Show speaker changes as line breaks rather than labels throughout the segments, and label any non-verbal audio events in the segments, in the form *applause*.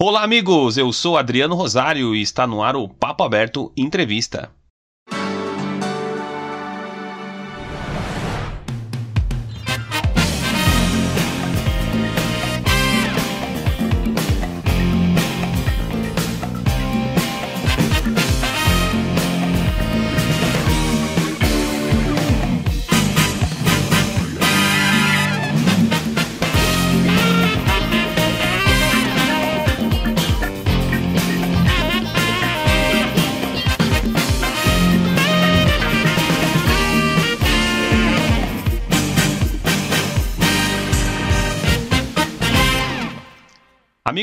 Olá, amigos! Eu sou Adriano Rosário e está no ar o Papo Aberto Entrevista.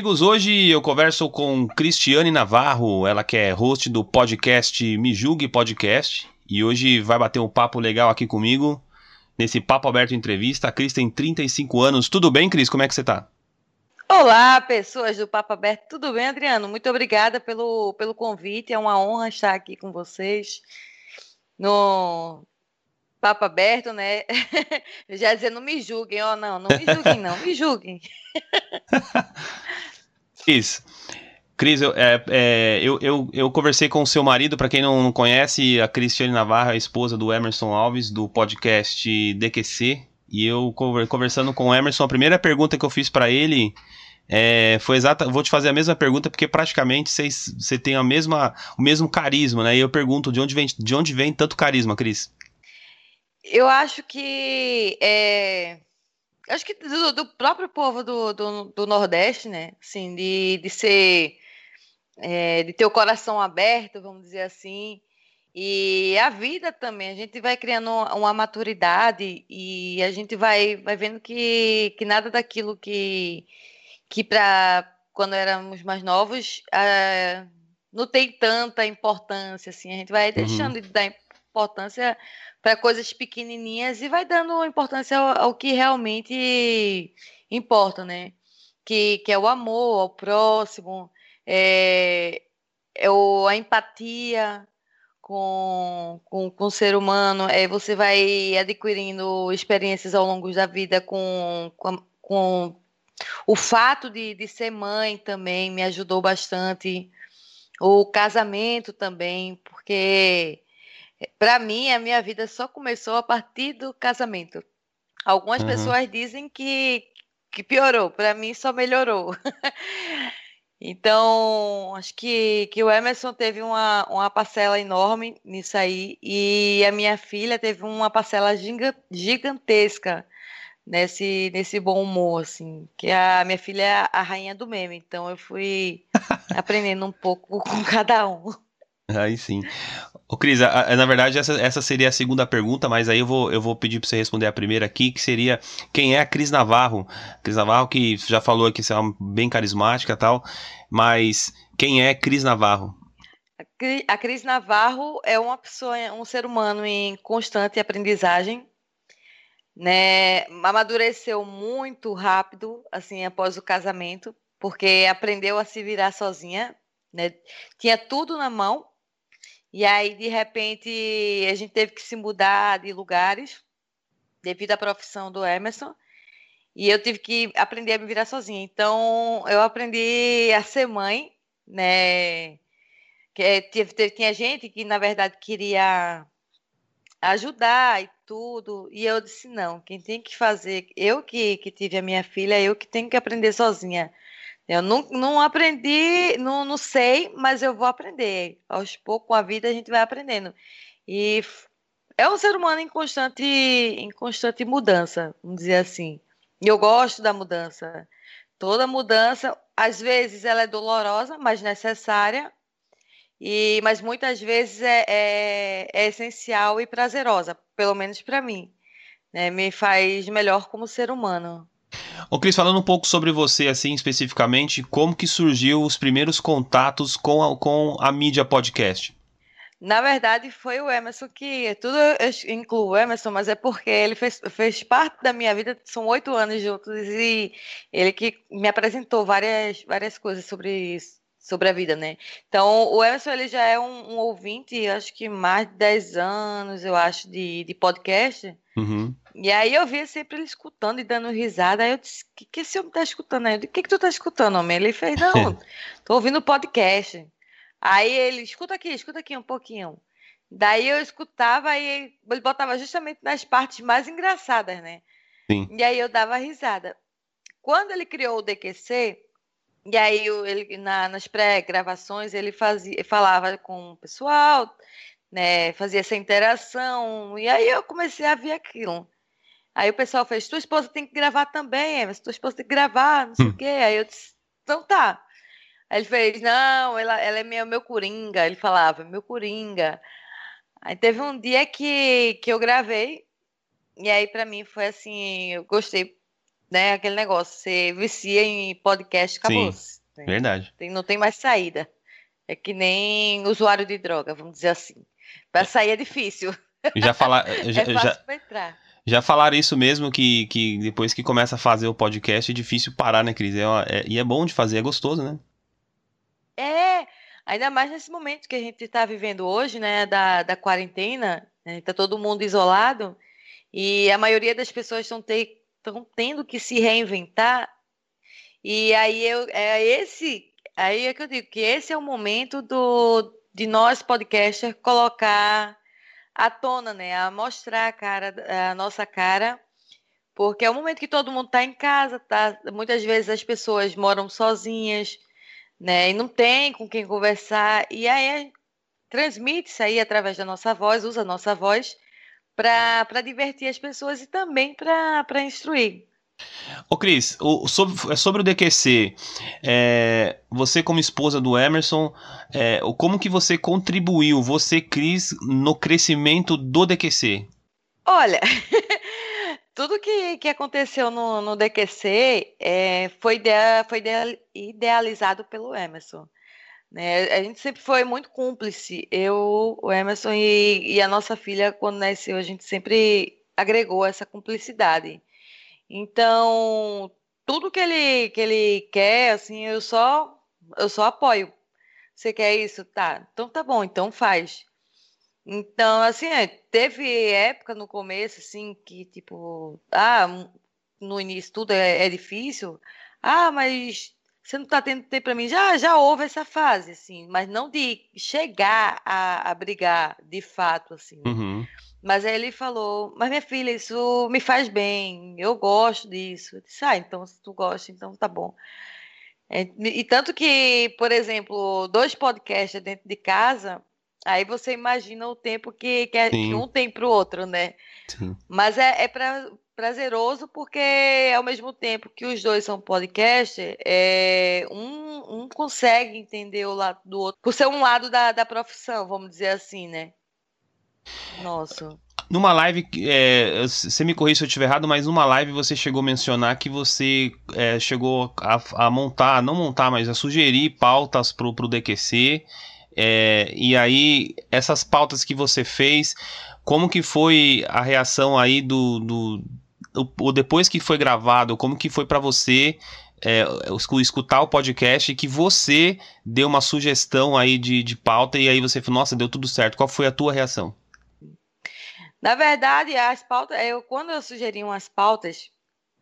Amigos, hoje eu converso com Cristiane Navarro, ela que é host do podcast Me Julgue Podcast, e hoje vai bater um papo legal aqui comigo, nesse Papo Aberto Entrevista. A Cris tem 35 anos. Tudo bem, Cris? Como é que você tá?
Olá, pessoas do Papo Aberto. Tudo bem, Adriano? Muito obrigada pelo, pelo convite. É uma honra estar aqui com vocês no Papo Aberto, né? *laughs* Já dizendo, não me julguem, ó, oh, não, não me julguem, não, me julguem. *laughs*
Cris, Cris, eu, é, é, eu, eu, eu, conversei com o seu marido, para quem não, não, conhece, a Cristiane Navarra, a esposa do Emerson Alves, do podcast DQC, e eu conversando com o Emerson, a primeira pergunta que eu fiz para ele é, foi exata. Vou te fazer a mesma pergunta, porque praticamente você tem a mesma, o mesmo carisma, né? E eu pergunto de onde vem, de onde vem tanto carisma, Cris?
Eu acho que é, acho que do, do próprio povo do, do, do, Nordeste, né? Assim, de, de ser. É, de ter o coração aberto, vamos dizer assim. E a vida também, a gente vai criando uma maturidade e a gente vai, vai vendo que, que nada daquilo que, que para quando éramos mais novos uh, não tem tanta importância assim. A gente vai uhum. deixando uhum. de dar importância para coisas pequenininhas e vai dando importância ao, ao, que realmente importa, né? Que, que é o amor ao próximo, é, é o, a empatia com, com, com o ser humano, é, você vai adquirindo experiências ao longo da vida com, com, com o fato de, de ser mãe também me ajudou bastante. O casamento também, porque para mim, a minha vida só começou a partir do casamento. Algumas uhum. pessoas dizem que, que piorou, para mim só melhorou. *laughs* então, acho que, que o Emerson teve uma, uma parcela enorme nisso aí, e a minha filha teve uma parcela gigantesca nesse, nesse bom humor, assim. Que a minha filha é a rainha do meme, então eu fui *laughs* aprendendo um pouco com cada um.
Aí sim. Ô, Cris, a, a, na verdade, essa, essa seria a segunda pergunta, mas aí eu vou, eu vou pedir para você responder a primeira aqui, que seria quem é a Cris Navarro? Cris Navarro, que já falou aqui, você é bem carismática e tal, mas quem é Cris Navarro?
A Cris Navarro é uma pessoa, um ser humano em constante aprendizagem, né? Amadureceu muito rápido, assim, após o casamento, porque aprendeu a se virar sozinha, né? Tinha tudo na mão, e aí, de repente, a gente teve que se mudar de lugares devido à profissão do Emerson. E eu tive que aprender a me virar sozinha. Então, eu aprendi a ser mãe, né? Que, é, tinha gente que, na verdade, queria ajudar e tudo. E eu disse, não, quem tem que fazer, eu que, que tive a minha filha, eu que tenho que aprender sozinha. Eu não, não aprendi, não, não sei, mas eu vou aprender. Aos poucos, com a vida, a gente vai aprendendo. E é um ser humano em constante, em constante mudança, vamos dizer assim. E eu gosto da mudança. Toda mudança, às vezes, ela é dolorosa, mas necessária. E, mas muitas vezes é, é, é essencial e prazerosa, pelo menos para mim. Né? Me faz melhor como ser humano.
Ô Cris, falando um pouco sobre você, assim, especificamente, como que surgiu os primeiros contatos com a, com a mídia podcast?
Na verdade, foi o Emerson que. Tudo eu incluo o Emerson, mas é porque ele fez, fez parte da minha vida, são oito anos juntos, e ele que me apresentou várias, várias coisas sobre isso, sobre a vida, né? Então, o Emerson ele já é um, um ouvinte, acho que mais de 10 anos, eu acho, de, de podcast. Uhum. E aí eu via sempre ele escutando e dando risada. Aí eu disse: O que, que esse homem tá escutando aí? O que, que tu tá escutando, homem? Ele fez: Não, *laughs* tô ouvindo podcast. Aí ele: Escuta aqui, escuta aqui um pouquinho. Daí eu escutava e ele botava justamente nas partes mais engraçadas, né?
Sim.
E aí eu dava risada. Quando ele criou o DQC, e aí ele na, nas pré-gravações ele fazia, falava com o pessoal, né? Fazia essa interação. E aí eu comecei a ver aquilo. Aí o pessoal fez, tua esposa tem que gravar também, mas tua esposa tem que gravar, não sei hum. o quê. Aí eu disse, então tá. Aí ele fez, não, ela, ela é meu, meu coringa. Ele falava, meu coringa. Aí teve um dia que, que eu gravei, e aí para mim foi assim, eu gostei, né? Aquele negócio, você vicia em podcast, acabou. Sim,
né? verdade.
Tem, não tem mais saída. É que nem usuário de droga, vamos dizer assim. Para sair é difícil.
Já falar, *laughs* já,
é fácil já, entrar.
Já falaram isso mesmo, que, que depois que começa a fazer o podcast é difícil parar, né, Cris? É, é, e é bom de fazer, é gostoso, né?
É, Ainda mais nesse momento que a gente está vivendo hoje, né, da, da quarentena, né, todo mundo isolado e a maioria das pessoas estão te, tendo que se reinventar. E aí eu, é esse, aí é que eu digo que esse é o momento do, de nós podcasters colocar à tona, né, a mostrar a cara, a nossa cara, porque é o momento que todo mundo está em casa, tá? Muitas vezes as pessoas moram sozinhas né? E não tem com quem conversar. E aí transmite isso aí através da nossa voz, usa a nossa voz para divertir as pessoas e também para instruir.
Ô Cris, sobre, é sobre o DQC, é, você como esposa do Emerson, é, como que você contribuiu, você Cris, no crescimento do DQC?
Olha, *laughs* tudo que, que aconteceu no, no DQC é, foi, foi idealizado pelo Emerson. Né? A gente sempre foi muito cúmplice. Eu, o Emerson e, e a nossa filha, quando nasceu, a gente sempre agregou essa cumplicidade. Então, tudo que ele, que ele quer, assim, eu só, eu só apoio. Você quer isso? Tá. Então tá bom, então faz. Então, assim, é, teve época no começo, assim, que, tipo, ah, no início tudo é, é difícil. Ah, mas você não tá tendo tempo para mim. Já, já houve essa fase, assim, mas não de chegar a, a brigar de fato, assim. Né?
Uhum.
Mas aí ele falou, mas minha filha, isso me faz bem, eu gosto disso. Eu disse, ah, então se tu gosta, então tá bom. É, e tanto que, por exemplo, dois podcasts dentro de casa, Aí você imagina o tempo que, que, é, que um tem para o outro, né?
Sim.
Mas é, é pra, prazeroso porque, ao mesmo tempo que os dois são podcast, é, um, um consegue entender o lado do outro, por ser um lado da, da profissão, vamos dizer assim, né? Nossa.
Numa live, é, você me corrija se eu estiver errado, mas numa live você chegou a mencionar que você é, chegou a, a, montar, não montar, mas a sugerir pautas para o DQC é, e aí, essas pautas que você fez, como que foi a reação aí do, do o, depois que foi gravado, como que foi para você é, escutar o podcast que você deu uma sugestão aí de, de pauta e aí você falou, nossa, deu tudo certo. Qual foi a tua reação?
Na verdade, as pautas, eu quando eu sugeri umas pautas,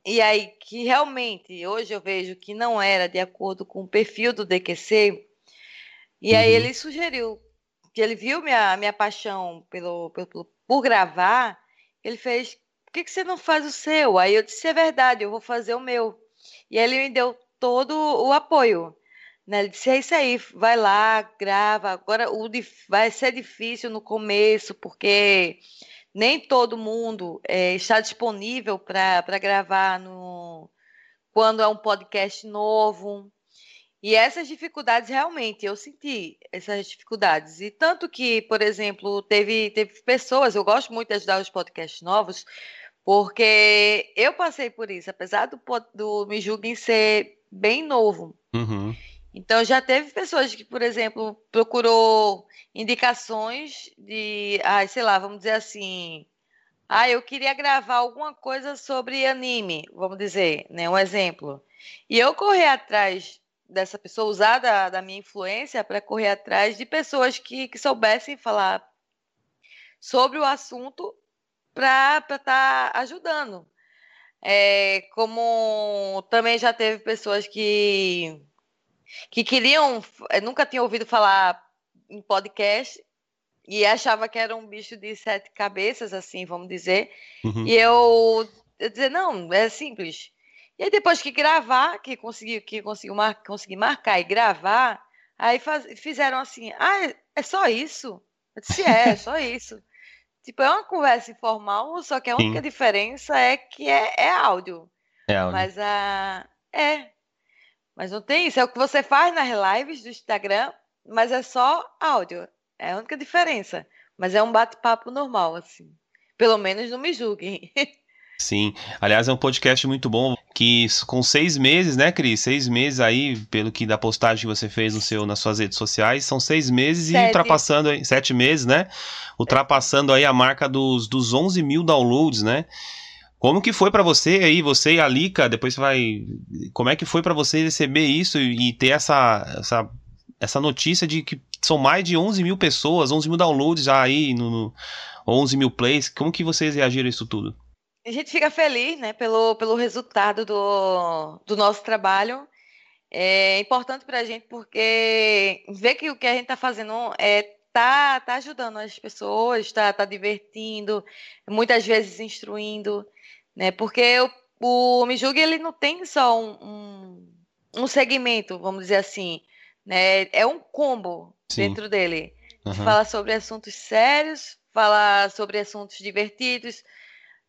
e aí que realmente hoje eu vejo que não era de acordo com o perfil do DQC, e aí uhum. ele sugeriu que ele viu minha, minha paixão pelo, pelo, por gravar, ele fez, por que, que você não faz o seu? Aí eu disse, é verdade, eu vou fazer o meu. E ele me deu todo o apoio. Né? Ele disse, é isso aí, vai lá, grava. Agora o, vai ser difícil no começo, porque nem todo mundo é, está disponível para gravar no, quando é um podcast novo. E essas dificuldades, realmente, eu senti essas dificuldades. E tanto que, por exemplo, teve, teve pessoas, eu gosto muito de ajudar os podcasts novos, porque eu passei por isso, apesar do, do Me Julguem ser bem novo.
Uhum.
Então, já teve pessoas que, por exemplo, procurou indicações de, ah, sei lá, vamos dizer assim, ah, eu queria gravar alguma coisa sobre anime, vamos dizer, né, um exemplo. E eu corri atrás dessa pessoa, usar da, da minha influência para correr atrás de pessoas que, que soubessem falar sobre o assunto para estar tá ajudando. É, como também já teve pessoas que, que queriam, eh, nunca tinham ouvido falar em podcast e achava que era um bicho de sete cabeças, assim, vamos dizer. Uhum. E eu, eu dizer, não, é simples. E aí depois que gravar, que consegui, que conseguiu mar, consegui marcar e gravar, aí faz, fizeram assim, ah, é, é só isso? Eu disse, é, é só *laughs* isso. Tipo, é uma conversa informal, só que a única Sim. diferença é que é, é áudio. É áudio. Mas a. É. Mas não tem isso. É o que você faz nas lives do Instagram, mas é só áudio. É a única diferença. Mas é um bate-papo normal, assim. Pelo menos não me julguem. *laughs*
Sim. Aliás, é um podcast muito bom. Que com seis meses, né, Cris? Seis meses aí, pelo que da postagem que você fez no seu, nas suas redes sociais, são seis meses sete. e ultrapassando sete meses, né? Ultrapassando aí a marca dos, dos 11 mil downloads, né? Como que foi para você aí, você e a Lika, depois vai... Como é que foi para você receber isso e, e ter essa, essa, essa notícia de que são mais de 11 mil pessoas, 11 mil downloads já aí, no, no 11 mil plays. Como que vocês reagiram a isso tudo?
A gente fica feliz, né, pelo, pelo resultado do, do nosso trabalho. É importante para a gente porque ver que o que a gente está fazendo é tá, tá ajudando as pessoas, está tá divertindo, muitas vezes instruindo, né? Porque o, o Mijuga, ele não tem só um, um, um, segmento, vamos dizer assim, né? É um combo Sim. dentro dele. Uhum. Fala sobre assuntos sérios, fala sobre assuntos divertidos,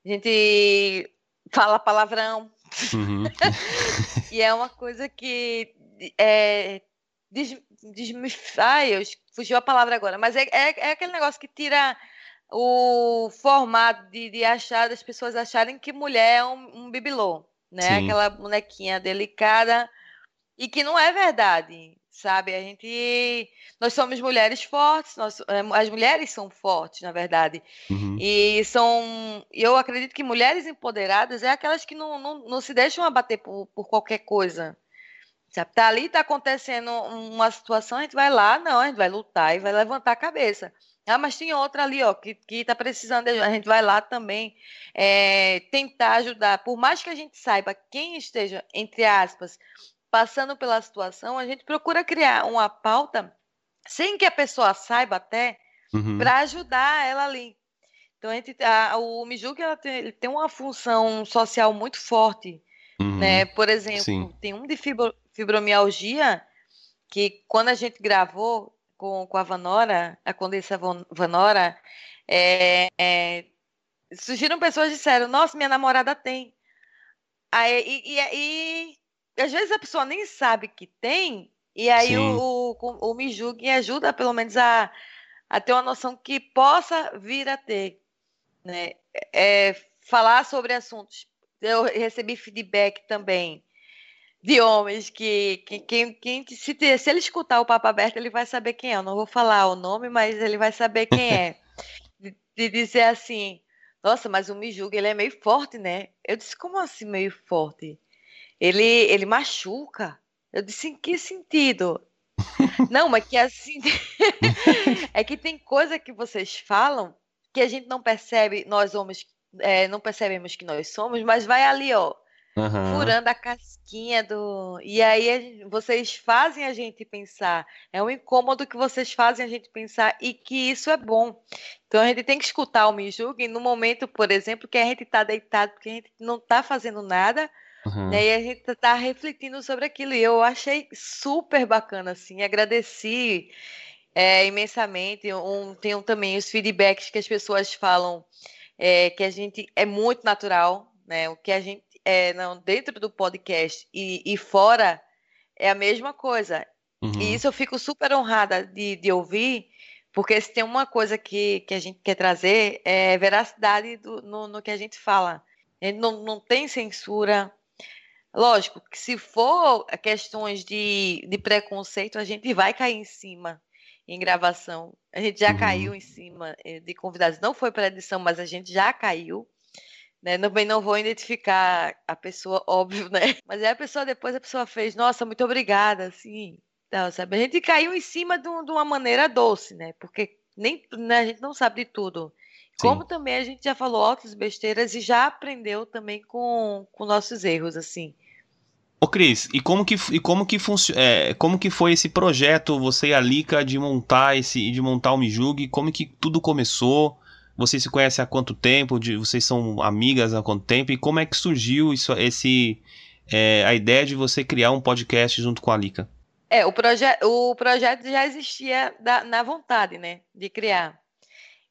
a gente fala palavrão. Uhum. *laughs* e é uma coisa que é, diz, diz, ai, fugiu a palavra agora, mas é, é, é, aquele negócio que tira o formato de, de achar das pessoas acharem que mulher é um, um bibelô, né? Sim. Aquela bonequinha delicada e que não é verdade sabe? A gente, nós somos mulheres fortes, nós, eh, as mulheres são fortes, na verdade, uhum. e são, eu acredito que mulheres empoderadas é aquelas que não, não, não se deixam abater por, por qualquer coisa, sabe? Tá ali, tá acontecendo uma situação, a gente vai lá, não, a gente vai lutar e vai levantar a cabeça. Ah, mas tem outra ali, ó, que, que tá precisando, a gente vai lá também é, tentar ajudar. Por mais que a gente saiba quem esteja, entre aspas, passando pela situação, a gente procura criar uma pauta sem que a pessoa saiba até uhum. para ajudar ela ali. Então a gente, a, o Mijuki ela tem, ele tem uma função social muito forte, uhum. né? Por exemplo, Sim. tem um de fibro, fibromialgia que quando a gente gravou com, com a Vanora, a Condessa Vanora, é, é, surgiram pessoas que disseram, nossa, minha namorada tem. Aí, e, e, e às vezes a pessoa nem sabe que tem, e aí o, o, o Me Julgue ajuda pelo menos a, a ter uma noção que possa vir a ter. Né? É, falar sobre assuntos. Eu recebi feedback também de homens que, que quem, quem se, se ele escutar o papo aberto, ele vai saber quem é. Eu não vou falar o nome, mas ele vai saber quem é. *laughs* de, de dizer assim, nossa, mas o Me Julgue, ele é meio forte, né? Eu disse, como assim meio forte? ele, ele machuca. Eu disse, em que sentido? *laughs* não, mas que assim. *laughs* é que tem coisa que vocês falam que a gente não percebe, nós homens é, não percebemos que nós somos, mas vai ali, ó. Uhum. Furando a casquinha do. E aí vocês fazem a gente pensar. É um incômodo que vocês fazem a gente pensar e que isso é bom. Então a gente tem que escutar o Me Julguem no momento, por exemplo, que a gente está deitado, porque a gente não está fazendo nada, Uhum. E aí a gente tá refletindo sobre aquilo. E eu achei super bacana, assim. Agradeci é, imensamente. Um, tenho também os feedbacks que as pessoas falam é, que a gente é muito natural, né? O que a gente é não, dentro do podcast e, e fora é a mesma coisa. Uhum. E isso eu fico super honrada de, de ouvir, porque se tem uma coisa que, que a gente quer trazer é veracidade do, no, no que a gente fala. A gente não, não tem censura, Lógico que se for questões de, de preconceito, a gente vai cair em cima em gravação. A gente já uhum. caiu em cima eh, de convidados. Não foi para edição, mas a gente já caiu. Né? Também não vou identificar a pessoa, *laughs* óbvio, né? Mas aí a pessoa depois a pessoa fez, nossa, muito obrigada, assim. Então, sabe? A gente caiu em cima de, de uma maneira doce, né? Porque nem né, a gente não sabe de tudo. Como Sim. também a gente já falou outras besteiras e já aprendeu também com, com nossos erros, assim.
Ô Cris, e como que e como que é, como que foi esse projeto, você e a Lica, de montar esse de montar o Mijugi? Como que tudo começou? Vocês se conhecem há quanto tempo? De, vocês são amigas há quanto tempo? E como é que surgiu isso, esse é, a ideia de você criar um podcast junto com a Lica?
É, o, proje o projeto já existia da, na vontade, né, de criar.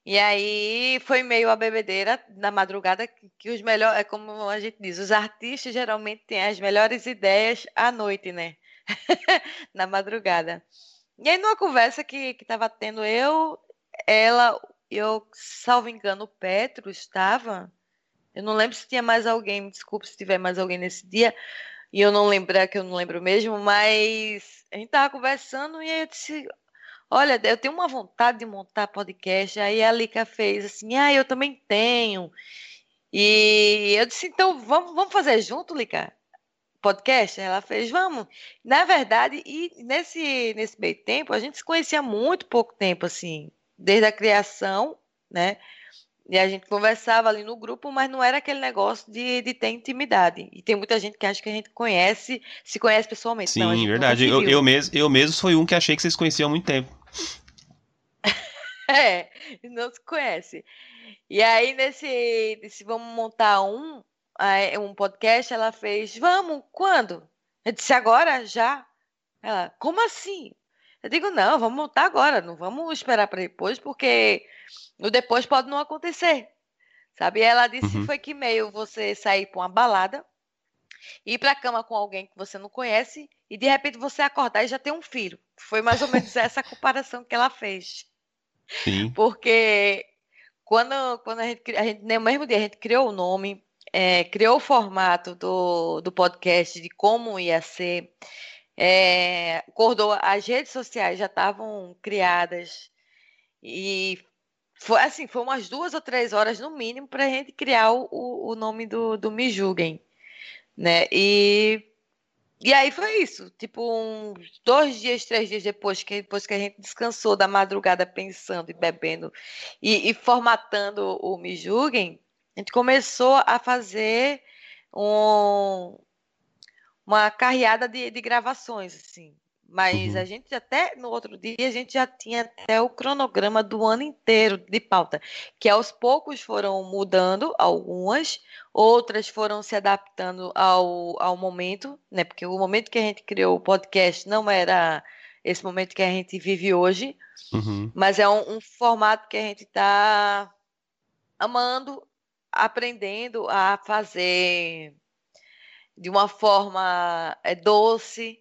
E aí foi meio a bebedeira na madrugada que, os melhores, é como a gente diz, os artistas geralmente têm as melhores ideias à noite, né? *laughs* na madrugada. E aí numa conversa que, que tava tendo eu, ela, eu, salvo engano, o Petro estava. Eu não lembro se tinha mais alguém, me desculpe se tiver mais alguém nesse dia, e eu não lembro, é que eu não lembro mesmo, mas a gente tava conversando e aí eu disse, olha, eu tenho uma vontade de montar podcast. Aí a Lica fez assim, ah, eu também tenho. E eu disse, então vamos, vamos fazer junto, Lica? Podcast? Ela fez, vamos. Na verdade, e nesse, nesse meio tempo, a gente se conhecia muito pouco tempo, assim, desde a criação, né? E a gente conversava ali no grupo, mas não era aquele negócio de, de ter intimidade. E tem muita gente que acha que a gente conhece, se conhece pessoalmente.
Sim, não, verdade. Eu, eu, mesmo, eu mesmo fui um que achei que vocês conheciam há muito tempo. *laughs*
é, não se conhece. E aí, nesse, nesse vamos montar um, um podcast, ela fez, vamos, quando? Eu disse, agora, já. Ela, como assim? Eu digo, não, vamos montar agora, não vamos esperar para depois, porque o depois pode não acontecer. Sabe? E ela disse uhum. foi que meio você sair para uma balada, ir para a cama com alguém que você não conhece e de repente você acordar e já ter um filho. Foi mais ou menos essa comparação que ela fez. Sim. Porque quando, quando a gente, a gente, no mesmo dia, a gente criou o nome, é, criou o formato do, do podcast, de como ia ser. É, as redes sociais já estavam criadas e foi assim, foi umas duas ou três horas no mínimo para a gente criar o, o nome do, do Me Julguem, né? E, e aí foi isso, tipo, uns dois dias, três dias depois que, depois que a gente descansou da madrugada pensando e bebendo e, e formatando o Me Julguem, a gente começou a fazer um, uma carreada de, de gravações, assim. Mas uhum. a gente até no outro dia a gente já tinha até o cronograma do ano inteiro de pauta, que aos poucos foram mudando algumas, outras foram se adaptando ao, ao momento, né? Porque o momento que a gente criou o podcast não era esse momento que a gente vive hoje, uhum. mas é um, um formato que a gente está amando, aprendendo a fazer de uma forma é, doce,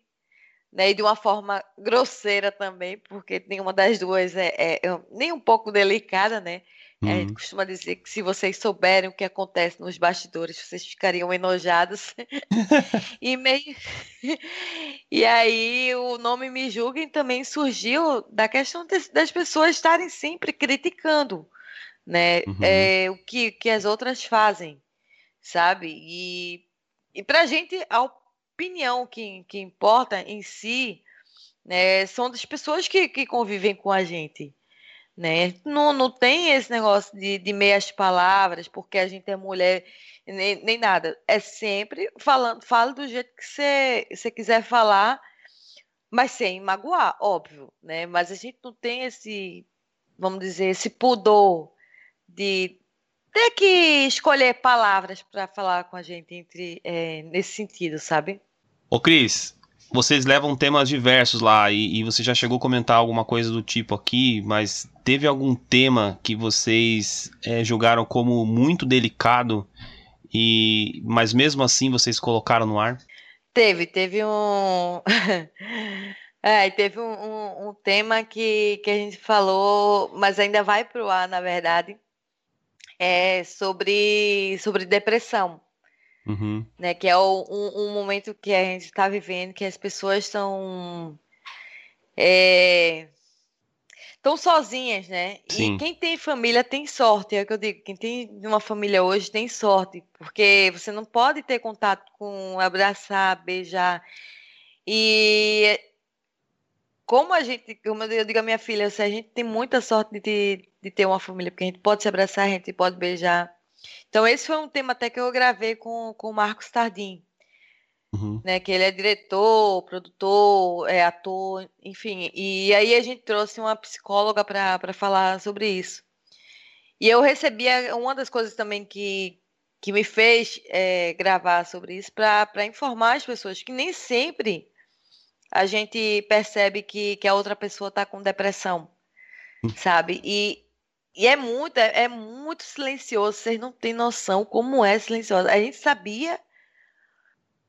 né, e de uma forma grosseira também, porque nenhuma das duas é, é, é nem um pouco delicada, né? Uhum. A gente uhum. costuma dizer que se vocês souberem o que acontece nos bastidores, vocês ficariam enojados. *laughs* e meio *laughs* E aí o nome Me Julguem também surgiu da questão de, das pessoas estarem sempre criticando, né? Uhum. É, o que, que as outras fazem, sabe? E e para a gente, a opinião que, que importa em si né, são das pessoas que, que convivem com a gente. Né? Não, não tem esse negócio de, de meias palavras, porque a gente é mulher, nem, nem nada. É sempre falando, fala do jeito que você, quiser falar, mas sem magoar, óbvio, né? Mas a gente não tem esse, vamos dizer, esse pudor de ter que escolher palavras para falar com a gente entre é, nesse sentido, sabe?
Ô Cris, vocês levam temas diversos lá e, e, você já chegou a comentar alguma coisa do tipo aqui, mas teve algum tema que vocês é, julgaram como muito delicado e mas mesmo assim vocês colocaram no ar?
Teve, teve um *laughs* É, teve um, um, um, tema que, que a gente falou, mas ainda vai para o ar, na verdade, é sobre, sobre depressão. Uhum. Né, que é o, um, um, momento que a gente está vivendo, que as pessoas estão é, tão sozinhas, né? Sim. E quem tem família tem sorte, é o que eu digo. Quem tem uma família hoje tem sorte, porque você não pode ter contato com abraçar, beijar. E como a gente, como eu digo à minha filha, a gente tem muita sorte de, de ter uma família, porque a gente pode se abraçar, a gente pode beijar. Então, esse foi um tema até que eu gravei com, com o Marcos Tardim. Uhum. Né, que ele é diretor, produtor, é ator, enfim. E aí a gente trouxe uma psicóloga para falar sobre isso. E eu recebi uma das coisas também que, que me fez é, gravar sobre isso para informar as pessoas que nem sempre a gente percebe que, que a outra pessoa está com depressão, hum. sabe? E, e é muito, é, é, muito silencioso, vocês não têm noção como é silencioso. A gente sabia,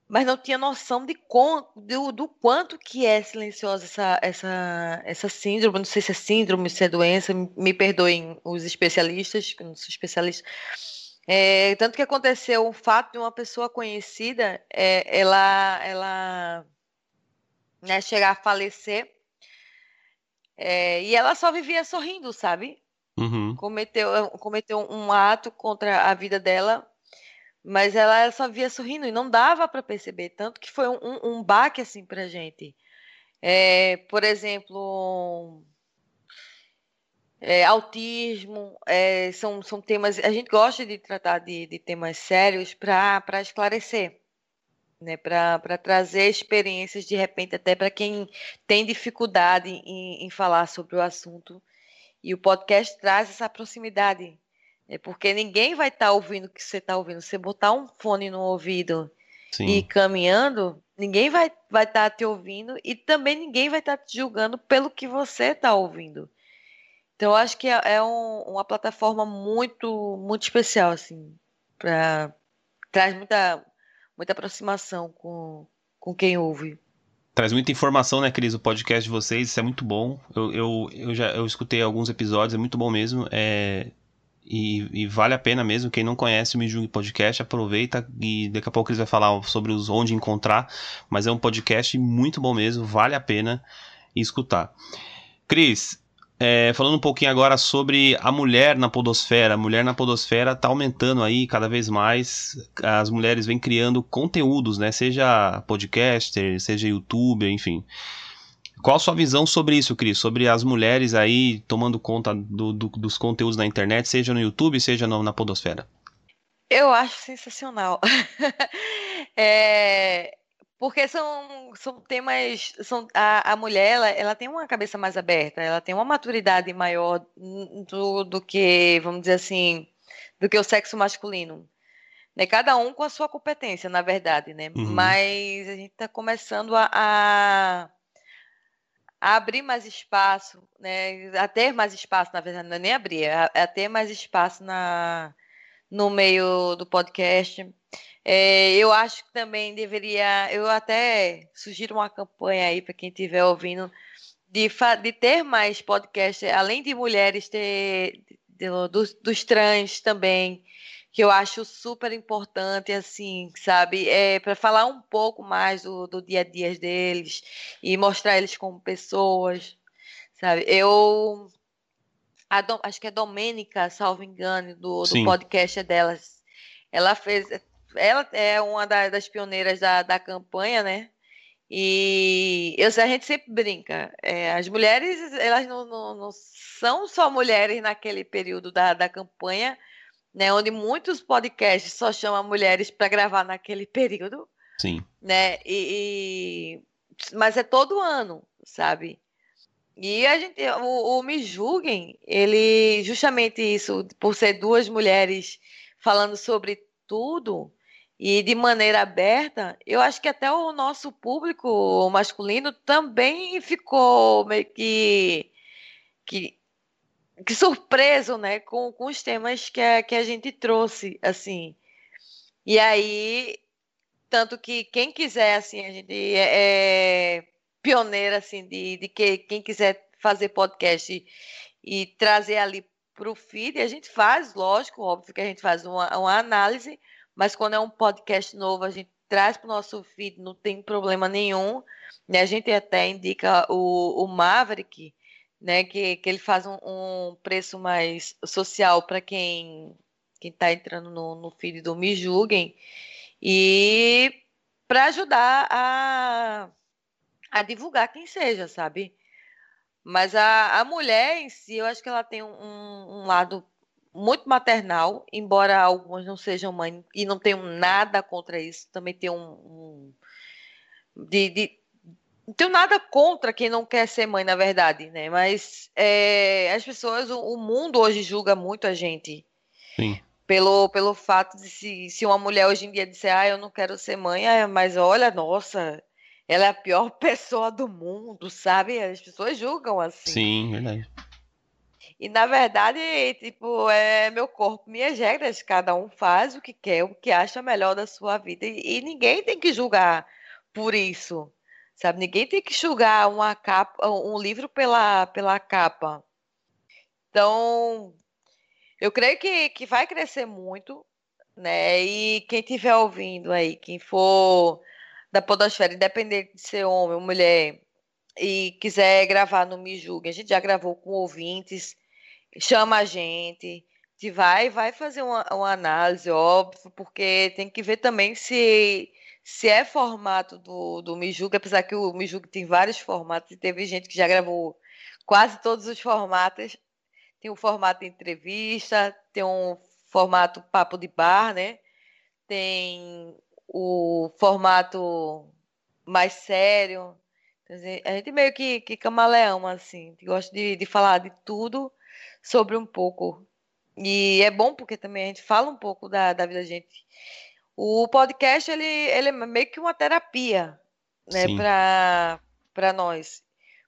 mas não tinha noção de com, do, do quanto que é silenciosa essa, essa, essa síndrome. Não sei se é síndrome, se é doença, me perdoem os especialistas, que não sou especialista. É, tanto que aconteceu um fato de uma pessoa conhecida, é, ela, ela né, chegar a falecer. É, e ela só vivia sorrindo, sabe? Uhum. Cometeu, cometeu um ato contra a vida dela, mas ela só via sorrindo e não dava para perceber. Tanto que foi um, um baque assim pra gente. É, por exemplo, é, autismo, é, são, são temas. A gente gosta de tratar de, de temas sérios para esclarecer né, para trazer experiências de repente até para quem tem dificuldade em, em, falar sobre o assunto. E o podcast traz essa proximidade, né, porque ninguém vai estar tá ouvindo o que você está ouvindo. Você botar um fone no ouvido Sim. e ir caminhando, ninguém vai estar vai tá te ouvindo e também ninguém vai estar tá te julgando pelo que você está ouvindo. Então, eu acho que é, é um, uma plataforma muito, muito especial, assim, para traz muita muita aproximação com, com quem ouve.
Traz muita informação, né, Cris? O podcast de vocês, isso é muito bom. Eu, eu, eu já eu escutei alguns episódios, é muito bom mesmo. É, e, e, vale a pena mesmo. Quem não conhece o Me Podcast, aproveita e daqui a pouco eles vai falar sobre os onde encontrar. Mas é um podcast muito bom mesmo, vale a pena escutar. Cris, é, falando um pouquinho agora sobre a mulher na podosfera. A mulher na podosfera está aumentando aí cada vez mais. As mulheres vêm criando conteúdos, né? Seja podcaster, seja youtuber, enfim. Qual a sua visão sobre isso, Cris? Sobre as mulheres aí tomando conta do, do, dos conteúdos na internet, seja no YouTube, seja no, na podosfera?
Eu acho sensacional. *laughs* é, porque são, são temas. São, a, a mulher ela, ela tem uma cabeça mais aberta, ela tem uma maturidade maior do, do que, vamos dizer assim, do que o sexo masculino. Né? Cada um com a sua competência, na verdade, né? Uhum. Mas a gente está começando a, a, a, abrir mais espaço, né? A ter mais espaço, na verdade, não é nem abrir, é a, a ter mais espaço na, no meio do podcast. É, eu acho que também deveria. Eu até sugiro uma campanha aí para quem estiver ouvindo de, de ter mais podcasts, além de mulheres, ter de, dos, dos trans também, que eu acho super importante, assim, sabe? É, para falar um pouco mais do, do dia a dia deles e mostrar eles como pessoas, sabe? Eu. Acho que é Domênica, salvo engano, do, do podcast delas. Ela fez ela é uma das pioneiras da, da campanha, né? E eu, a gente sempre brinca. É, as mulheres, elas não, não, não, são só mulheres naquele período da, da campanha, né? Onde muitos podcasts só chamam mulheres para gravar naquele período.
Sim.
Né? E, e, mas é todo ano, sabe? E a gente, o, o Me Julguem, ele, justamente isso, por ser duas mulheres falando sobre tudo, e de maneira aberta, eu acho que até o nosso público masculino também ficou meio que, que, que surpreso, né, com, com os temas que a, que a gente trouxe, assim. E aí, tanto que quem quiser, assim, a gente é, é pioneira, assim, de, de que quem quiser fazer podcast e, e trazer ali para o feed, a gente faz, lógico, óbvio que a gente faz uma, uma análise, mas quando é um podcast novo, a gente traz para o nosso feed, não tem problema nenhum. Né? A gente até indica o, o Maverick, né? que, que ele faz um, um preço mais social para quem está entrando no, no feed do Me Julguem. E para ajudar a, a divulgar quem seja, sabe? Mas a, a mulher em si, eu acho que ela tem um, um lado muito maternal, embora algumas não sejam mãe e não tenham nada contra isso. Também tem um, um de, de, não tenho nada contra quem não quer ser mãe, na verdade, né? Mas é, as pessoas, o, o, mundo hoje julga muito a gente.
Sim.
Pelo, pelo fato de se, se uma mulher hoje em dia disser, ah, eu não quero ser mãe, ah, mas olha, nossa, ela é a pior *laughs* pessoa do mundo, sabe? As pessoas julgam assim.
Sim, verdade.
E na verdade, tipo, é meu corpo, minhas regras, cada um faz o que quer, o que acha melhor da sua vida. E, e ninguém tem que julgar por isso. Sabe, ninguém tem que julgar uma capa, um livro pela, pela capa. Então, eu creio que, que vai crescer muito, né? E quem estiver ouvindo aí, quem for da podosfera, independente de ser homem ou mulher, e quiser gravar no Me Julgue, a gente já gravou com ouvintes, chama a gente, te vai, vai fazer uma, uma análise, óbvio, porque tem que ver também se se é formato do, do Mijuga, apesar que o Mijuga tem vários formatos, e teve gente que já gravou quase todos os formatos. Tem um formato entrevista, tem um formato papo de bar, né? Tem o formato mais sério. A gente meio que, que camaleão, assim. Gosta de, de falar de tudo sobre um pouco. E é bom porque também a gente fala um pouco da, da vida da gente. O podcast ele, ele é meio que uma terapia, né, para nós.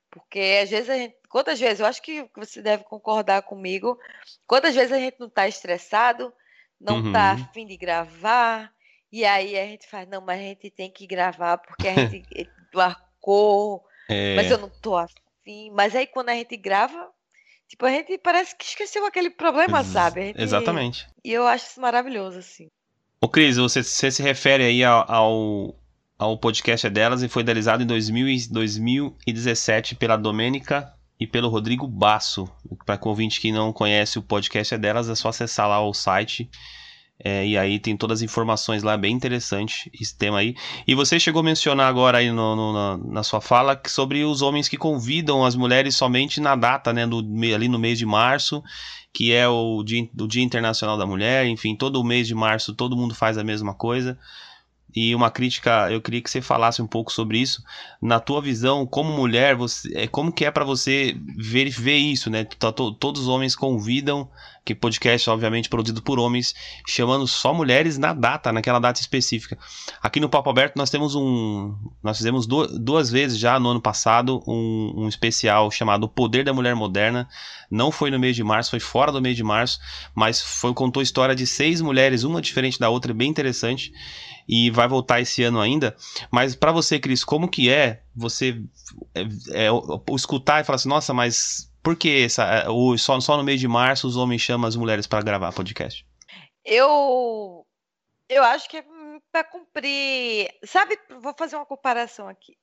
Porque às vezes a gente, quantas vezes, eu acho que você deve concordar comigo, quantas vezes a gente não está estressado, não está uhum. afim de gravar, e aí a gente faz, não, mas a gente tem que gravar porque a gente *laughs* marcou, é... mas eu não tô afim. Mas aí quando a gente grava, tipo, a gente parece que esqueceu aquele problema, sabe? Gente...
Exatamente.
E eu acho isso maravilhoso, assim.
Ô Cris, você, você, se refere aí ao, ao podcast delas e foi idealizado em 2000, 2017 pela Domênica e pelo Rodrigo Basso. Para o ouvinte que não conhece o podcast é delas, é só acessar lá o site. É, e aí tem todas as informações lá, bem interessante esse tema aí. E você chegou a mencionar agora aí no, no, na, na, sua fala sobre os homens que convidam as mulheres somente na data, né, do, ali no mês de março, que é o dia, o dia Internacional da Mulher, enfim, todo o mês de março todo mundo faz a mesma coisa. E uma crítica, eu queria que você falasse um pouco sobre isso. Na tua visão, como mulher, você, é, como que é para você ver, ver isso, né? Todos os homens convidam que podcast, obviamente, produzido por homens, chamando só mulheres na data, naquela data específica. Aqui no Papo Aberto nós temos um. Nós fizemos duas, duas vezes já no ano passado um, um especial chamado O Poder da Mulher Moderna. Não foi no mês de março, foi fora do mês de março, mas foi, contou a história de seis mulheres, uma diferente da outra, bem interessante. E vai voltar esse ano ainda. Mas para você, Cris, como que é você é, é, escutar e falar assim, nossa, mas por que essa, é, o, só, só no mês de março os homens chamam as mulheres para gravar podcast?
Eu eu acho que é para cumprir. Sabe, vou fazer uma comparação aqui.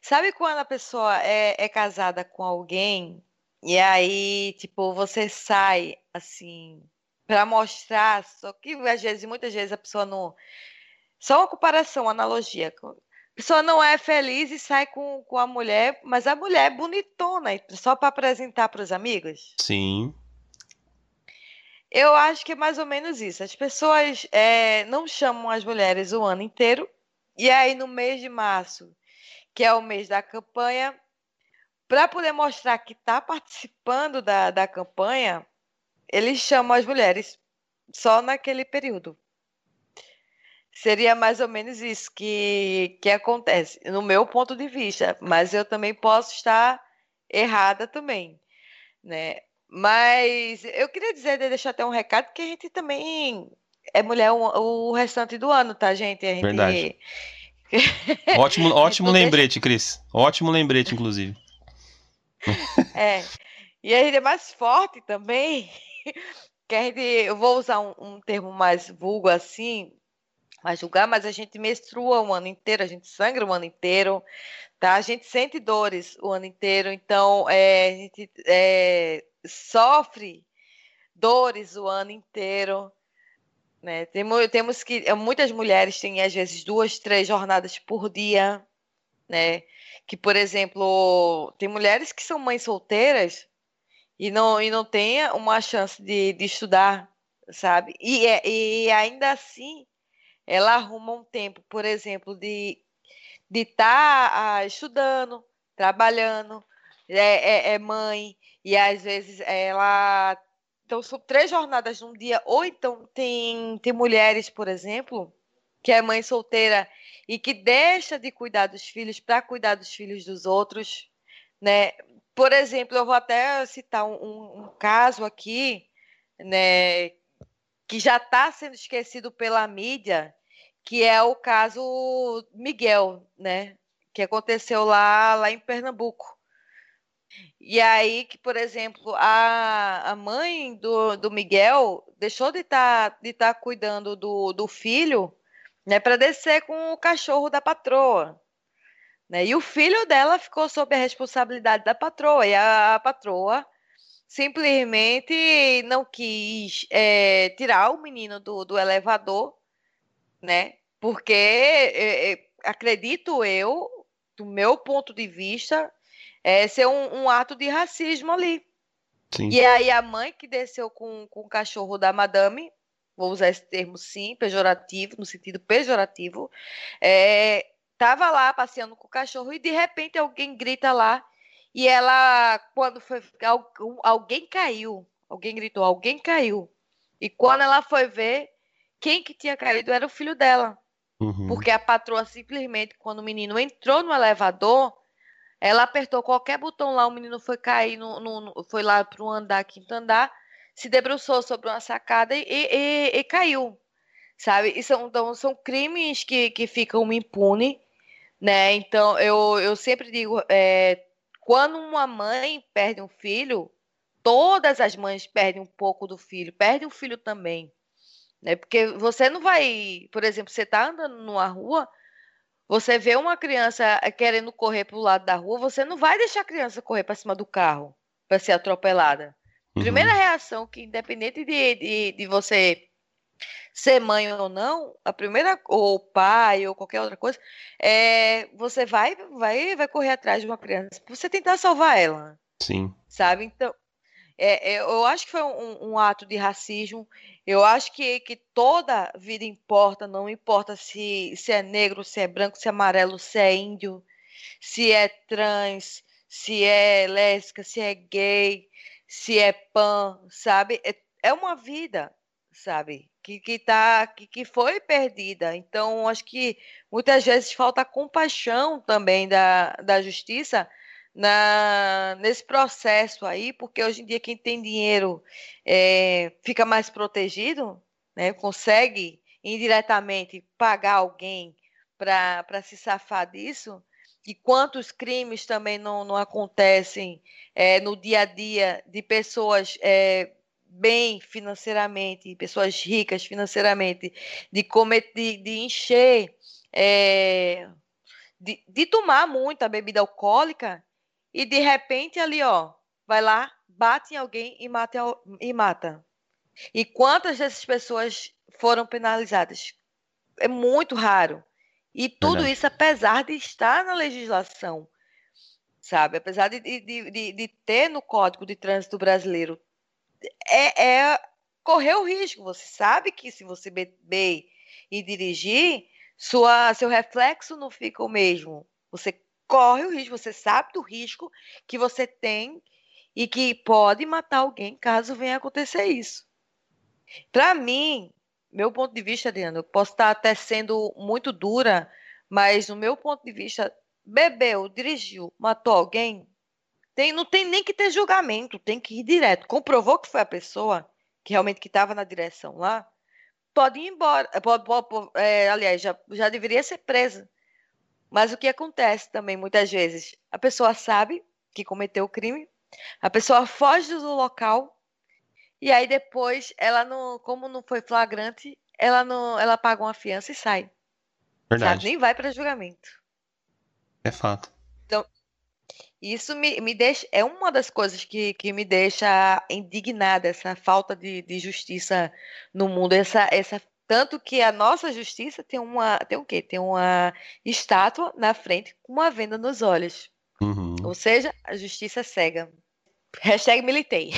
Sabe quando a pessoa é, é casada com alguém e aí, tipo, você sai assim para mostrar, só que às vezes, muitas vezes a pessoa não. Só uma comparação, uma analogia pessoa não é feliz e sai com, com a mulher, mas a mulher é bonitona, só para apresentar para os amigos?
Sim.
Eu acho que é mais ou menos isso. As pessoas é, não chamam as mulheres o ano inteiro, e aí no mês de março, que é o mês da campanha, para poder mostrar que está participando da, da campanha, eles chamam as mulheres só naquele período. Seria mais ou menos isso que, que acontece, no meu ponto de vista, mas eu também posso estar errada também, né? Mas eu queria dizer, deixar até um recado, que a gente também é mulher o, o restante do ano, tá, gente? A gente...
Verdade. *laughs* ótimo ótimo lembrete, Cris. Ótimo lembrete, inclusive. *laughs*
É. E a gente é mais forte também. *laughs* Que a gente, eu vou usar um, um termo mais vulgo assim, a julgar, mas a gente menstrua o ano inteiro, a gente sangra o ano inteiro, tá? A gente sente dores o ano inteiro, então é, a gente é, sofre dores o ano inteiro. Né? Temos, temos que. Muitas mulheres têm, às vezes, duas, três jornadas por dia, né? que, por exemplo, tem mulheres que são mães solteiras e não, e não tem uma chance de, de estudar, sabe? E, é, e ainda assim, ela arruma um tempo, por exemplo, de de estar tá, ah, estudando, trabalhando, é, é, é, mãe, e às vezes ela. Então, são três jornadas num dia, ou então tem, tem mulheres, por exemplo, que é mãe solteira e que deixa de cuidar dos filhos para cuidar dos filhos dos outros, né? Por exemplo, eu vou até citar um, um caso aqui, né, que já está sendo esquecido pela mídia, que é o caso Miguel, né? Que aconteceu lá, lá em Pernambuco. E aí que, por exemplo, a, a mãe do, do Miguel deixou de estar tá, de tá cuidando do, do filho né, para descer com o cachorro da patroa. Né? E o filho dela ficou sob a responsabilidade da patroa. E a, a patroa simplesmente não quis é, tirar o menino do, do elevador né? Porque é, acredito eu, do meu ponto de vista, é ser um, um ato de racismo ali. Sim. E aí a mãe que desceu com, com o cachorro da madame, vou usar esse termo sim, pejorativo, no sentido pejorativo, é, tava lá passeando com o cachorro e de repente alguém grita lá e ela, quando foi, alguém caiu, alguém gritou, alguém caiu. E quando ela foi ver, quem que tinha caído era o filho dela. Uhum. Porque a patroa simplesmente, quando o menino entrou no elevador, ela apertou qualquer botão lá, o menino foi cair, no, no, foi lá para o andar, quinto andar, se debruçou sobre uma sacada e, e, e caiu, sabe? E são, então, são crimes que, que ficam impunes, né? Então, eu, eu sempre digo, é, quando uma mãe perde um filho, todas as mães perdem um pouco do filho, perde um filho também. Né? Porque você não vai, por exemplo, você está andando numa rua, você vê uma criança eh, querendo correr para o lado da rua, você não vai deixar a criança correr para cima do carro para ser atropelada. Uhum. Primeira reação que, independente de, de, de, você ser mãe ou não, a primeira ou pai ou qualquer outra coisa, é você vai vai vai correr atrás de uma criança, você tentar salvar ela.
Sim.
Sabe? Então, é, é, eu acho que foi um, um, ato de racismo. Eu acho que, que toda vida importa, não importa se, se é negro, se é branco, se é amarelo, se é índio, se é trans, se é lésbica, se é gay, se é pan, sabe? É, é uma vida, sabe? Que, que, tá, que, que foi perdida. Então, acho que muitas vezes falta compaixão também da, da justiça na, nesse processo aí, porque hoje em dia quem tem dinheiro é, fica mais protegido, né, consegue indiretamente pagar alguém para se safar disso, e quantos crimes também não, não acontecem é, no dia a dia de pessoas é, bem financeiramente, pessoas ricas financeiramente, de, comer, de, de encher, é, de, de tomar muita bebida alcoólica e de repente ali, ó, vai lá, bate em alguém e mata. E, mata. e quantas dessas pessoas foram penalizadas? É muito raro. E tudo Verdade. isso apesar de estar na legislação, sabe? Apesar de, de, de, de ter no Código de Trânsito Brasileiro, é, é correr o risco. Você sabe que se você beber e dirigir, sua, seu reflexo não fica o mesmo. Você corre o risco, você sabe do risco que você tem e que pode matar alguém caso venha acontecer isso. Para mim, meu ponto de vista, Adriano, eu posso estar até sendo muito dura, mas no meu ponto de vista, bebeu, dirigiu, matou alguém, tem, não tem nem que ter julgamento, tem que ir direto. Comprovou que foi a pessoa que realmente que estava na direção lá, pode ir embora. Pode, pode, é, aliás, já, já deveria ser presa. Mas o que acontece também muitas vezes? A pessoa sabe que cometeu o crime, a pessoa foge do local e aí depois ela não, como não foi flagrante, ela não, ela paga uma fiança e sai. Verdade. Sabe? Nem vai para julgamento.
É fato.
Isso me, me deixa. É uma das coisas que, que me deixa indignada, essa falta de, de justiça no mundo, essa, essa Tanto que a nossa justiça tem uma. Tem o quê? Tem uma estátua na frente com uma venda nos olhos. Uhum. Ou seja, a justiça é cega. Hashtag militei.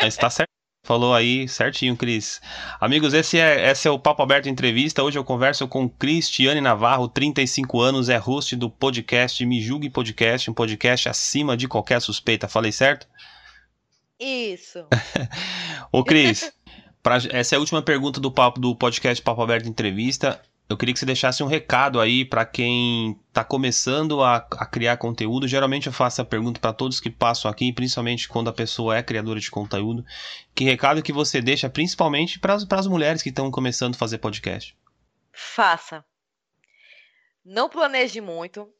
É, está certo. Falou aí certinho, Cris. Amigos, esse é, esse é o Papo Aberto Entrevista. Hoje eu converso com Cristiane Navarro, 35 anos, é host do podcast Me Julgue Podcast, um podcast acima de qualquer suspeita. Falei certo?
Isso. *laughs*
Ô, Cris, pra, essa é a última pergunta do, papo, do podcast Papo Aberto Entrevista. Eu queria que você deixasse um recado aí para quem está começando a, a, criar conteúdo. Geralmente eu faço a pergunta para todos que passam aqui, principalmente quando a pessoa é criadora de conteúdo. Que recado que você deixa, principalmente para as mulheres que estão começando a fazer podcast?
Faça. Não planeje muito.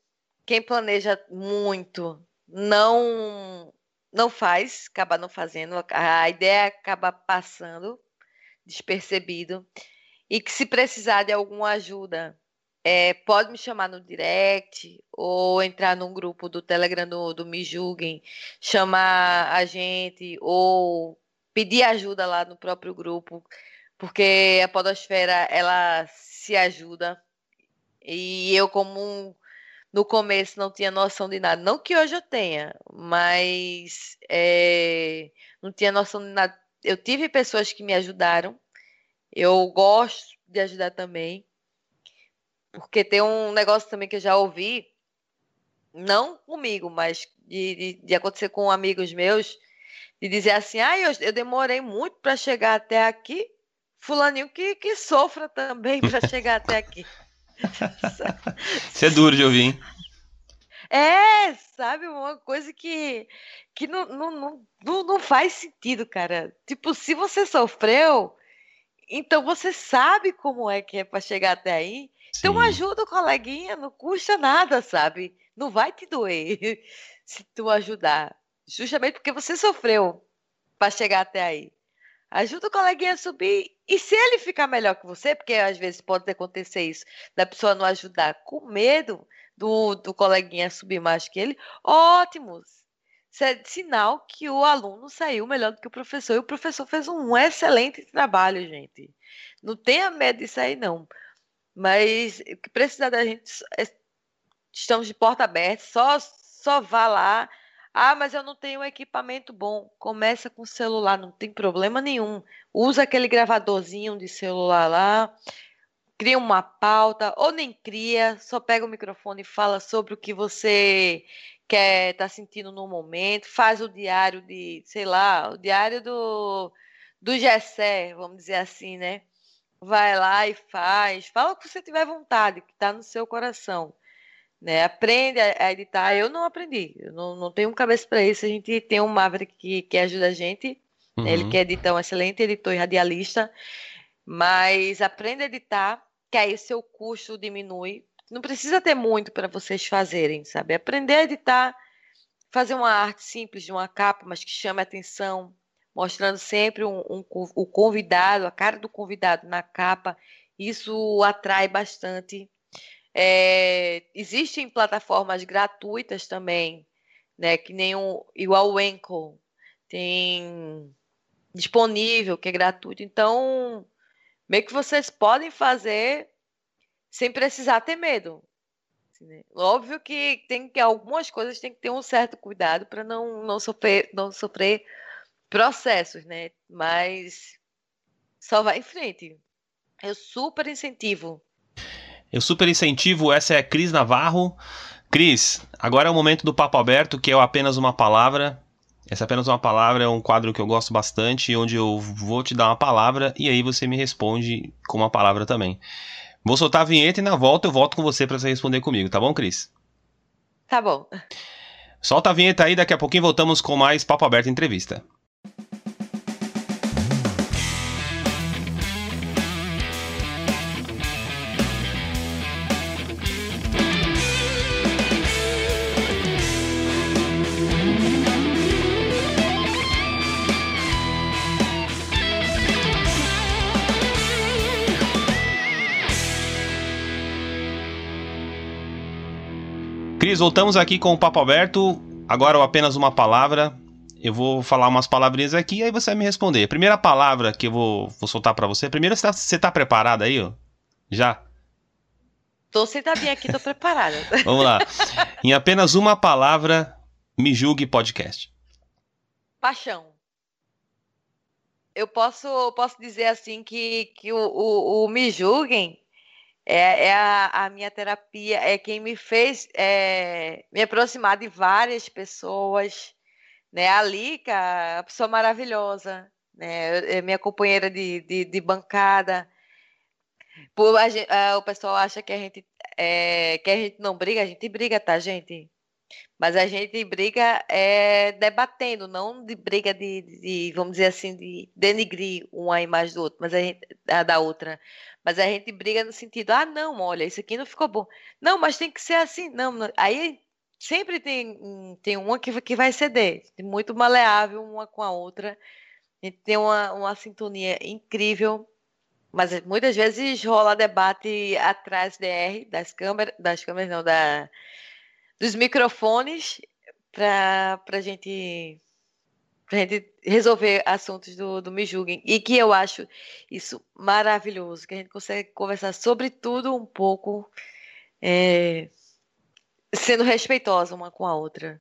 Quem planeja muito não não faz, acaba não fazendo. A ideia acaba passando despercebido e que se precisar de alguma ajuda, é, pode me chamar no direct ou entrar num grupo do Telegram do, do Me Julguem, chamar a gente ou pedir ajuda lá no próprio grupo, porque a podosfera ela se ajuda e eu como um, no começo não tinha noção de nada, não que hoje eu tenha, mas é, não tinha noção de nada. Eu tive pessoas que me ajudaram eu gosto de ajudar também, porque tem um negócio também que eu já ouvi, não comigo, mas de, de, de acontecer com amigos meus, de dizer assim, ah, eu, eu demorei muito para chegar até aqui, fulaninho que, que sofra também para *laughs* chegar até aqui. *laughs*
Isso é duro de ouvir, hein?
É, sabe, uma coisa que, que não, não, não, não faz sentido, cara. Tipo, se você sofreu, então você sabe como é que é para chegar até aí. Então, Sim. Então ajuda o coleguinha, não custa nada, sabe? Não vai te doer *laughs* se tu ajudar. Justamente porque você sofreu para chegar até aí. Ajuda o coleguinha a subir. E se ele ficar melhor que você, porque às vezes pode acontecer isso, da pessoa não ajudar com medo do, do coleguinha subir mais que ele, ótimo. Isso é sinal que o aluno saiu melhor do que o professor. E o professor fez um excelente trabalho, gente. Não tenha medo disso aí, não. Mas o que precisa da gente é, estamos de porta aberta, só, só vá lá. Ah, mas eu não tenho um equipamento bom. Começa com o celular, não tem problema nenhum. Usa aquele gravadorzinho de celular lá, cria uma pauta, ou nem cria, só pega o microfone e fala sobre o que você quer tá sentindo no momento, faz o diário de, sei lá, o diário do do Gessé, vamos dizer assim, né? Vai lá e faz, fala o que você tiver vontade, que está no seu coração, né? Aprende a, editar. Eu não aprendi, eu não, não tenho cabeça para isso. A gente tem um Maverick que, que ajuda a gente, uhum. né? ele uhum. que edita um excelente editor e radialista, mas aprende a editar, que aí seu custo diminui, não precisa ter muito para vocês fazerem, sabe? Aprender a editar, fazer uma arte simples de uma capa, mas que chame a atenção, mostrando sempre um, um, o convidado, a cara do convidado na capa. Isso atrai bastante. É, existem plataformas gratuitas também, né? Que nem um, igual o Enco tem disponível, que é gratuito. Então, meio que vocês podem fazer sem precisar ter medo. Assim, né? Óbvio que tem que algumas coisas tem que ter um certo cuidado para não, não sofrer não sofrer processos, né? Mas só vai em frente. Eu super incentivo.
Eu super incentivo. Essa é a Cris Navarro. Cris, agora é o momento do papo aberto, que é apenas uma palavra. Essa é apenas uma palavra, é um quadro que eu gosto bastante, onde eu vou te dar uma palavra e aí você me responde com uma palavra também. Vou soltar a vinheta e na volta eu volto com você para você responder comigo, tá bom, Cris?
Tá bom.
Solta a vinheta aí, daqui a pouquinho voltamos com mais Papo Aberto Entrevista. Cris, voltamos aqui com o Papo Aberto. Agora apenas uma palavra. eu vou falar umas palavrinhas aqui e aí você vai me responder. A primeira palavra que eu vou, vou soltar para você. Primeiro, você tá, você tá preparada aí, ó? Já?
Tô sentadinha aqui, tô preparada. *laughs*
Vamos lá. Em apenas uma palavra, me julgue podcast.
Paixão. Eu posso, posso dizer assim que, que o, o, o Me Julguem é, é a, a, minha terapia, é quem me fez é, me aproximar de várias pessoas, né? A Lica, a pessoa maravilhosa, né? É minha companheira de, de, de bancada. Por, a, o pessoal acha que a gente é, que a gente não briga, a gente briga, tá, gente? Mas a gente briga é, debatendo, não de briga de, de, vamos dizer assim, de denigrir uma imagem do outro, mas a gente, a da outra. Mas a gente briga no sentido, ah, não, olha, isso aqui não ficou bom. Não, mas tem que ser assim. Não, não. aí sempre tem, tem uma que, que vai ceder, muito maleável uma com a outra. A gente tem uma, uma sintonia incrível, mas muitas vezes rola debate atrás DR, das câmeras, das câmeras não, da, dos microfones, para a gente pra gente resolver assuntos do, do Me Julguem. E que eu acho isso maravilhoso, que a gente consegue conversar sobre tudo um pouco, é, sendo respeitosa uma com a outra.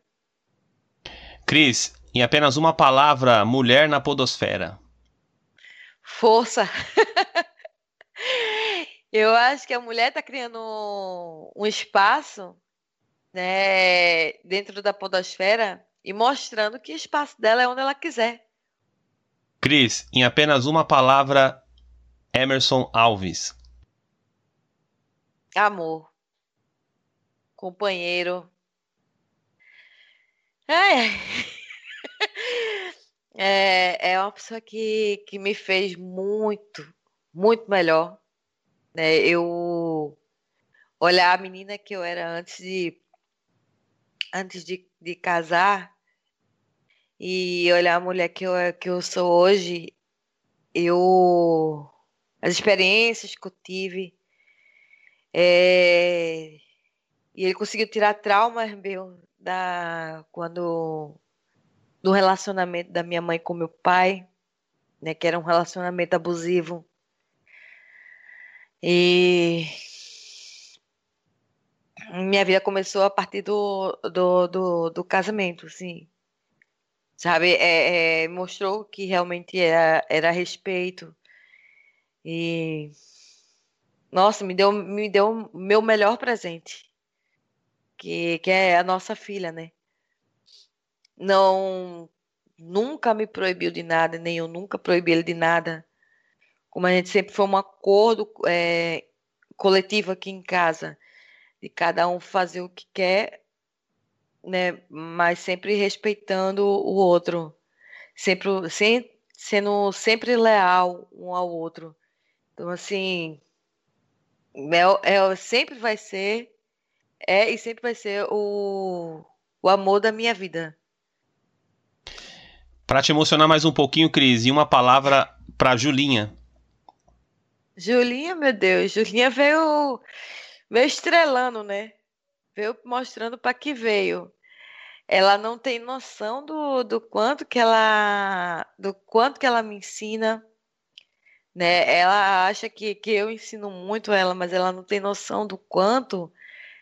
Cris, em apenas uma palavra, mulher na podosfera.
Força. *laughs* eu acho que a mulher está criando um espaço né, dentro da podosfera e mostrando que o espaço dela é onde ela quiser.
Cris, em apenas uma palavra, Emerson Alves.
Amor. Companheiro. É. *laughs* é, é uma pessoa que, que me fez muito, muito melhor. Né? Eu olhar a menina que eu era antes de antes de, de casar e olhar a mulher que eu, que eu sou hoje, eu as experiências que eu tive é, e ele conseguiu tirar traumas meu da quando do relacionamento da minha mãe com meu pai, né, que era um relacionamento abusivo. E minha vida começou a partir do, do, do, do casamento, assim sabe? É, é, mostrou que realmente era, era respeito. E nossa, me deu me deu meu melhor presente, que, que é a nossa filha, né? Não nunca me proibiu de nada, nem eu nunca proibi ele de nada. Como a gente sempre foi um acordo é, coletivo aqui em casa, de cada um fazer o que quer né? Mas sempre respeitando o outro, sempre sem, sendo sempre leal um ao outro. Então, assim, é, é, sempre vai ser, é e sempre vai ser o, o amor da minha vida.
Para te emocionar mais um pouquinho, Cris, e uma palavra para Julinha.
Julinha, meu Deus, Julinha veio, veio estrelando, né? Veio mostrando para que veio. Ela não tem noção do, do quanto que ela do quanto que ela me ensina né? Ela acha que, que eu ensino muito ela mas ela não tem noção do quanto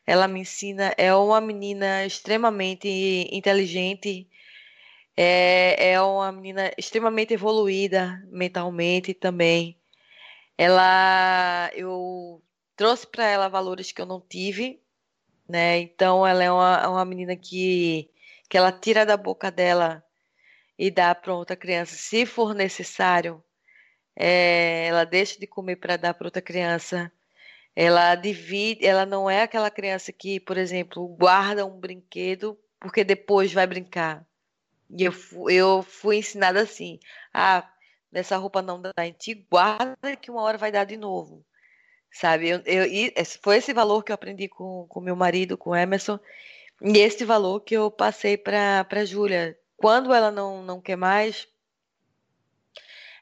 ela me ensina. É uma menina extremamente inteligente é, é uma menina extremamente evoluída mentalmente também. Ela eu trouxe para ela valores que eu não tive né então ela é uma, uma menina que que ela tira da boca dela e dá para outra criança, se for necessário, é, ela deixa de comer para dar para outra criança. Ela divide, ela não é aquela criança que, por exemplo, guarda um brinquedo porque depois vai brincar. E eu, eu fui ensinada assim: ah, nessa roupa não dá em ti, guarda que uma hora vai dar de novo. Sabe? Eu, eu, foi esse valor que eu aprendi com, com meu marido, com Emerson, e esse valor que eu passei para a Júlia. Quando ela não, não quer mais,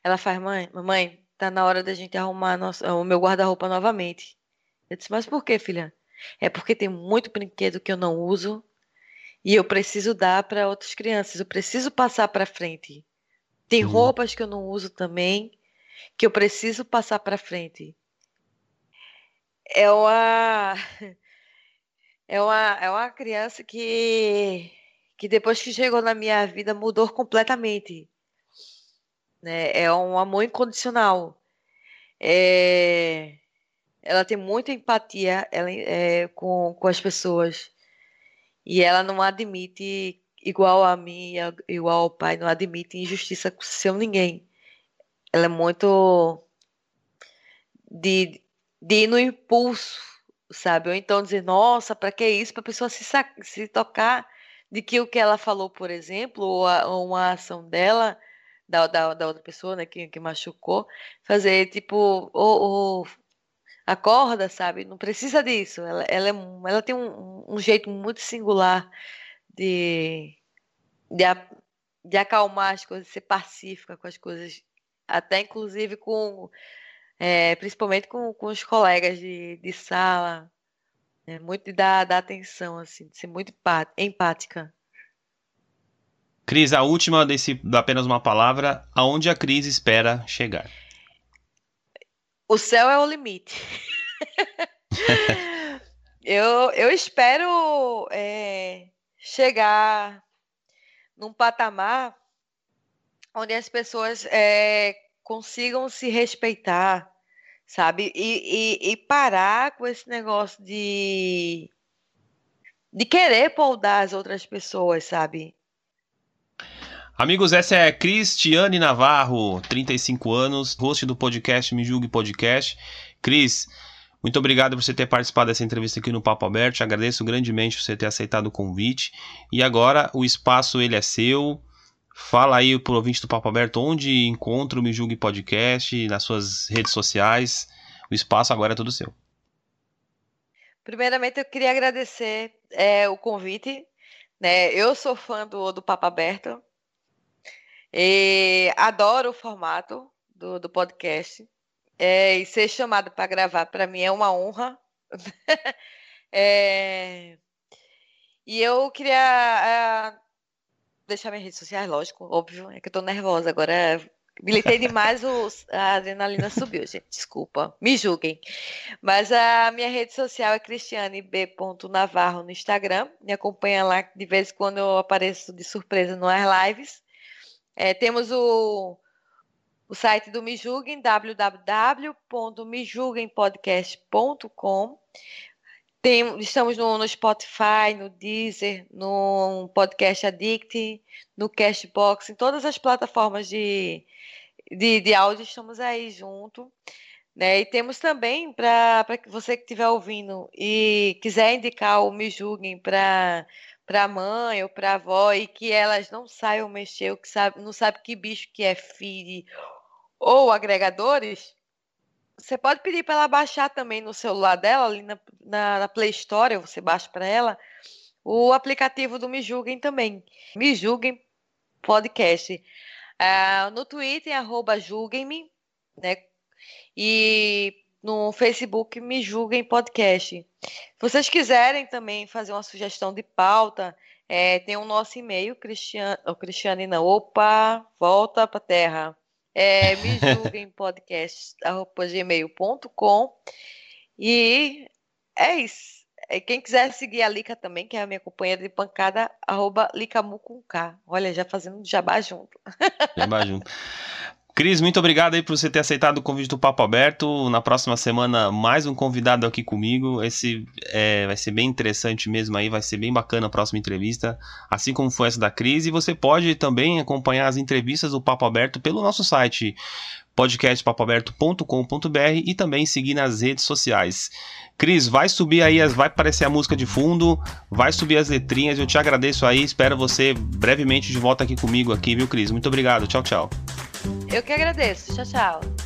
ela faz, mãe, mamãe, tá na hora da gente arrumar nossa, o meu guarda-roupa novamente. Eu disse, mas por que, filha? É porque tem muito brinquedo que eu não uso E eu preciso dar para outras crianças, eu preciso passar para frente. Tem uhum. roupas que eu não uso também, que eu preciso passar para frente. É uma *laughs* é uma é uma criança que que depois que chegou na minha vida mudou completamente. Né? É um amor incondicional. É... Ela tem muita empatia ela, é, com, com as pessoas. E ela não admite, igual a mim, igual ao pai, não admite injustiça com seu ninguém. Ela é muito de, de ir no impulso, sabe? Ou então dizer, nossa, para que isso? Para a pessoa se, se tocar de que o que ela falou, por exemplo, ou, a, ou uma ação dela, da, da, da, outra pessoa, né, que, que machucou, fazer tipo, ou, ou acorda, sabe? Não precisa disso. Ela, ela, é, ela tem um, um jeito muito singular de, de, de acalmar as coisas, ser pacífica com as coisas, até inclusive com, é, principalmente com, com os colegas de, de sala. É muito de dar, dar atenção, assim, de ser muito empática.
Cris, a última desse apenas uma palavra, aonde a Cris espera chegar?
O céu é o limite. *laughs* eu, eu espero é, chegar num patamar onde as pessoas é, consigam se respeitar, sabe? E, e, e, parar com esse negócio de, de querer poldar as outras pessoas, sabe?
Amigos, essa é Cristiane Navarro, 35 anos, host do podcast Me Julgue Podcast. Cris, muito obrigado por você ter participado dessa entrevista aqui no Papo Aberto. Agradeço grandemente por você ter aceitado o convite. E agora o espaço ele é seu. Fala aí pro ouvinte do Papo Aberto onde encontra o Me Julgue Podcast, nas suas redes sociais. O espaço agora é todo seu.
Primeiramente, eu queria agradecer é, o convite. Né? Eu sou fã do, do Papo Aberto. E adoro o formato do, do podcast. É, e ser chamado para gravar, para mim, é uma honra. *laughs* é, e eu queria uh, deixar minhas redes sociais, lógico, óbvio, é que eu tô nervosa agora. Militei demais, o, a adrenalina subiu, gente. Desculpa, me julguem. Mas a minha rede social é cristianeb.navarro no Instagram. Me acompanha lá de vez em quando eu apareço de surpresa nas lives. É, temos o, o site do Me Julguem, www.mejulguempodcast.com. Tem, estamos no, no, Spotify, no Deezer, no Podcast Addict, no Cashbox, em todas as plataformas de, de, de áudio estamos aí junto. Né? E temos também, para você que estiver ouvindo e quiser indicar o Me Julguem para para a mãe ou para a avó e que elas não saiam mexer, que sabe, não sabe que bicho que é feed ou agregadores, você pode pedir para ela baixar também no celular dela, ali na, na, na Play Store, você baixa para ela, o aplicativo do Me Julguem também. Me Julguem Podcast. Uh, no Twitter, arroba julguem-me, né? E no Facebook Me Julguem Podcast. Se vocês quiserem também fazer uma sugestão de pauta, é, tem o nosso e-mail, Cristiano, oh, Cristiane não, opa, volta para terra é, me julguem *laughs* podcast.gmail.com e é isso. Quem quiser seguir a Lica também, que é a minha companheira de pancada, arroba Licamu com K. Olha, já fazendo jabá junto.
Jabá junto. Cris, muito obrigado aí por você ter aceitado o convite do Papo Aberto. Na próxima semana, mais um convidado aqui comigo. Esse é, vai ser bem interessante mesmo aí, vai ser bem bacana a próxima entrevista, assim como foi essa da Cris. E você pode também acompanhar as entrevistas do Papo Aberto pelo nosso site podcastpapoaberto.com.br e também seguir nas redes sociais. Cris, vai subir aí, vai aparecer a música de fundo, vai subir as letrinhas. Eu te agradeço aí, espero você brevemente de volta aqui comigo aqui, viu, Cris? Muito obrigado. Tchau, tchau.
Eu que agradeço. Tchau, tchau.